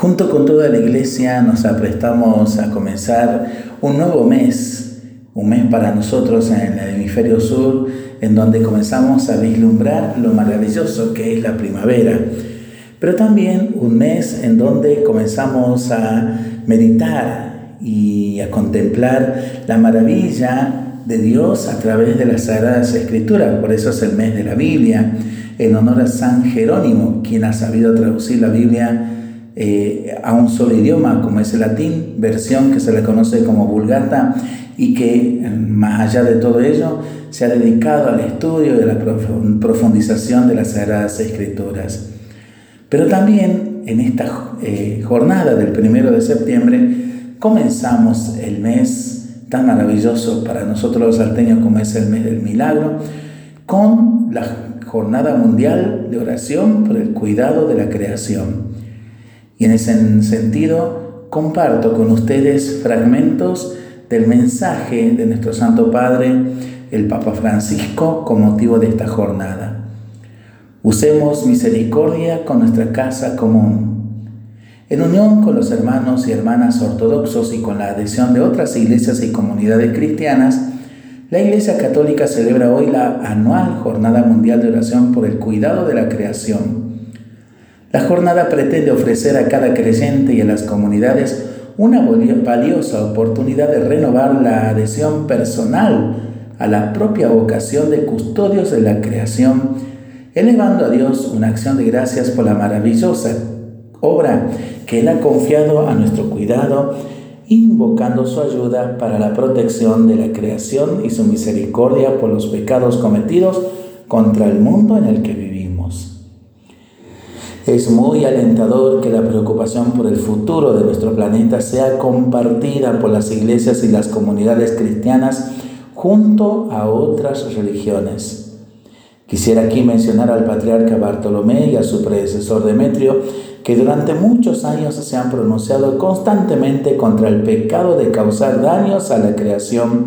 Junto con toda la iglesia nos aprestamos a comenzar un nuevo mes, un mes para nosotros en el hemisferio sur, en donde comenzamos a vislumbrar lo maravilloso que es la primavera, pero también un mes en donde comenzamos a meditar y a contemplar la maravilla de Dios a través de las Sagradas Escrituras, por eso es el mes de la Biblia, en honor a San Jerónimo, quien ha sabido traducir la Biblia eh, a un solo idioma como es el latín, versión que se le conoce como vulgata y que más allá de todo ello se ha dedicado al estudio y a la profundización de las Sagradas Escrituras. Pero también en esta eh, jornada del primero de septiembre comenzamos el mes tan maravilloso para nosotros los salteños como es el mes del milagro, con la Jornada Mundial de Oración por el Cuidado de la Creación. Y en ese sentido, comparto con ustedes fragmentos del mensaje de nuestro Santo Padre, el Papa Francisco, con motivo de esta jornada. Usemos misericordia con nuestra casa común. En unión con los hermanos y hermanas ortodoxos y con la adhesión de otras iglesias y comunidades cristianas, la Iglesia Católica celebra hoy la anual Jornada Mundial de Oración por el Cuidado de la Creación la jornada pretende ofrecer a cada creyente y a las comunidades una valiosa oportunidad de renovar la adhesión personal a la propia vocación de custodios de la creación, elevando a Dios una acción de gracias por la maravillosa obra que Él ha confiado a nuestro cuidado, invocando su ayuda para la protección de la creación y su misericordia por los pecados cometidos contra el mundo en el que vivimos. Es muy alentador que la preocupación por el futuro de nuestro planeta sea compartida por las iglesias y las comunidades cristianas junto a otras religiones. Quisiera aquí mencionar al patriarca Bartolomé y a su predecesor Demetrio, que durante muchos años se han pronunciado constantemente contra el pecado de causar daños a la creación,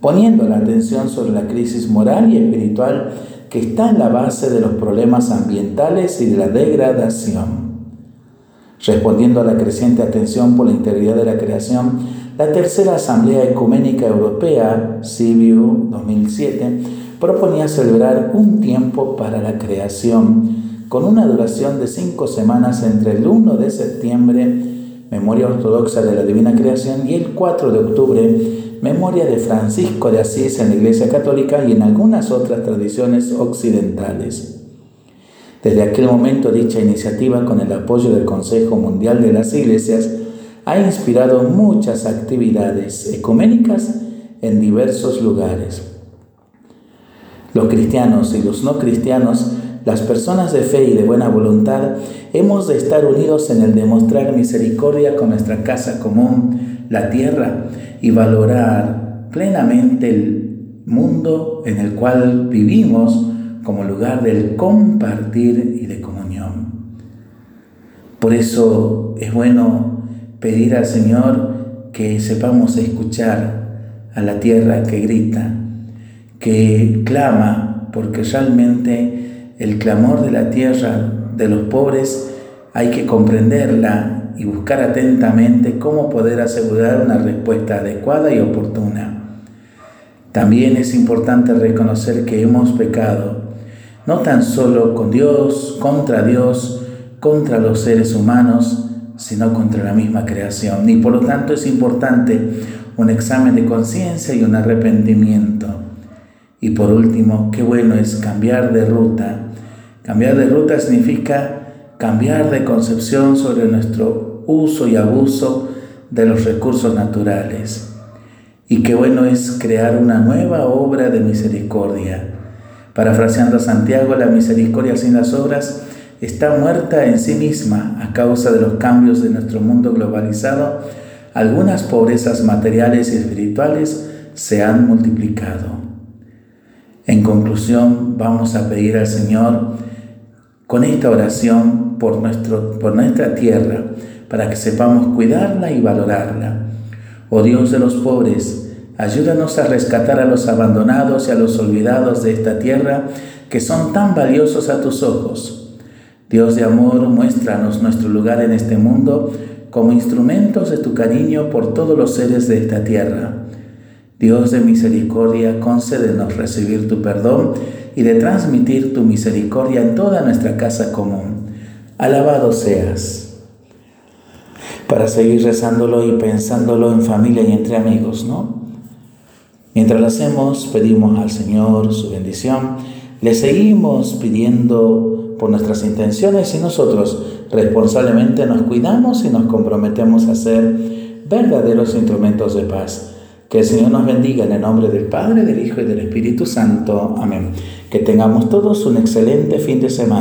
poniendo la atención sobre la crisis moral y espiritual que está en la base de los problemas ambientales y de la degradación. Respondiendo a la creciente atención por la integridad de la creación, la Tercera Asamblea Ecuménica Europea, Sibiu 2007, proponía celebrar un tiempo para la creación, con una duración de cinco semanas entre el 1 de septiembre, Memoria Ortodoxa de la Divina Creación, y el 4 de octubre, memoria de Francisco de Asís en la Iglesia Católica y en algunas otras tradiciones occidentales. Desde aquel momento dicha iniciativa, con el apoyo del Consejo Mundial de las Iglesias, ha inspirado muchas actividades ecuménicas en diversos lugares. Los cristianos y los no cristianos, las personas de fe y de buena voluntad, hemos de estar unidos en el demostrar misericordia con nuestra casa común, la tierra, y valorar plenamente el mundo en el cual vivimos como lugar del compartir y de comunión. Por eso es bueno pedir al Señor que sepamos escuchar a la tierra que grita, que clama, porque realmente el clamor de la tierra de los pobres hay que comprenderla y buscar atentamente cómo poder asegurar una respuesta adecuada y oportuna. También es importante reconocer que hemos pecado, no tan solo con Dios, contra Dios, contra los seres humanos, sino contra la misma creación. Y por lo tanto es importante un examen de conciencia y un arrepentimiento. Y por último, qué bueno es cambiar de ruta. Cambiar de ruta significa cambiar de concepción sobre nuestro uso y abuso de los recursos naturales. Y qué bueno es crear una nueva obra de misericordia. Parafraseando a Santiago, la misericordia sin las obras está muerta en sí misma a causa de los cambios de nuestro mundo globalizado. Algunas pobrezas materiales y espirituales se han multiplicado. En conclusión, vamos a pedir al Señor con esta oración por, nuestro, por nuestra tierra, para que sepamos cuidarla y valorarla. Oh Dios de los pobres, ayúdanos a rescatar a los abandonados y a los olvidados de esta tierra que son tan valiosos a tus ojos. Dios de amor, muéstranos nuestro lugar en este mundo como instrumentos de tu cariño por todos los seres de esta tierra. Dios de misericordia, concédenos recibir tu perdón y de transmitir tu misericordia en toda nuestra casa común. Alabado seas. Para seguir rezándolo y pensándolo en familia y entre amigos, ¿no? Mientras lo hacemos, pedimos al Señor su bendición, le seguimos pidiendo por nuestras intenciones y nosotros responsablemente nos cuidamos y nos comprometemos a ser verdaderos instrumentos de paz. Que el Señor nos bendiga en el nombre del Padre, del Hijo y del Espíritu Santo. Amén. Que tengamos todos un excelente fin de semana.